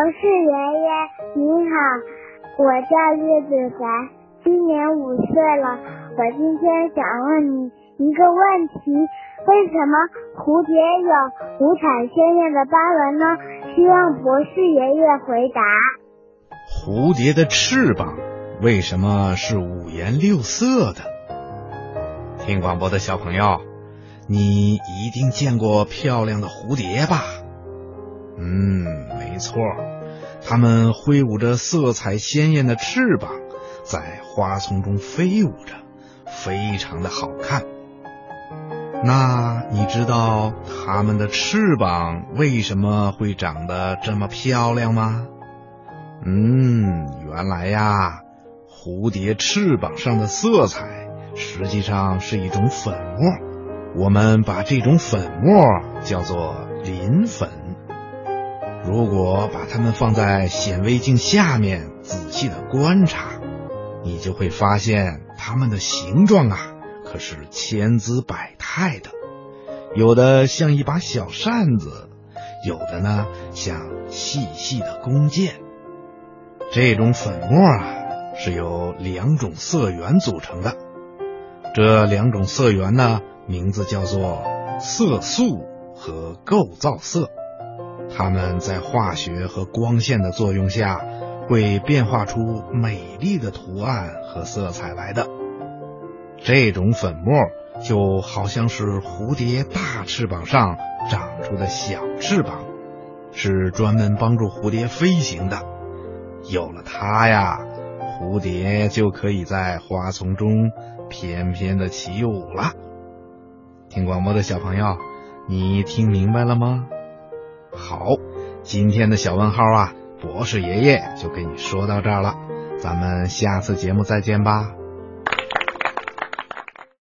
博士爷爷你好，我叫叶子凡，今年五岁了。我今天想问你一个问题：为什么蝴蝶有五彩鲜艳的斑纹呢？希望博士爷爷回答。蝴蝶的翅膀为什么是五颜六色的？听广播的小朋友，你一定见过漂亮的蝴蝶吧？嗯，没错，它们挥舞着色彩鲜艳的翅膀，在花丛中飞舞着，非常的好看。那你知道它们的翅膀为什么会长得这么漂亮吗？嗯，原来呀，蝴蝶翅膀上的色彩实际上是一种粉末，我们把这种粉末叫做磷粉。如果把它们放在显微镜下面仔细的观察，你就会发现它们的形状啊，可是千姿百态的。有的像一把小扇子，有的呢像细细的弓箭。这种粉末啊，是由两种色源组成的。这两种色源呢，名字叫做色素和构造色。它们在化学和光线的作用下，会变化出美丽的图案和色彩来的。这种粉末就好像是蝴蝶大翅膀上长出的小翅膀，是专门帮助蝴蝶飞行的。有了它呀，蝴蝶就可以在花丛中翩翩的起舞了。听广播的小朋友，你听明白了吗？好，今天的小问号啊，博士爷爷就给你说到这儿了，咱们下次节目再见吧。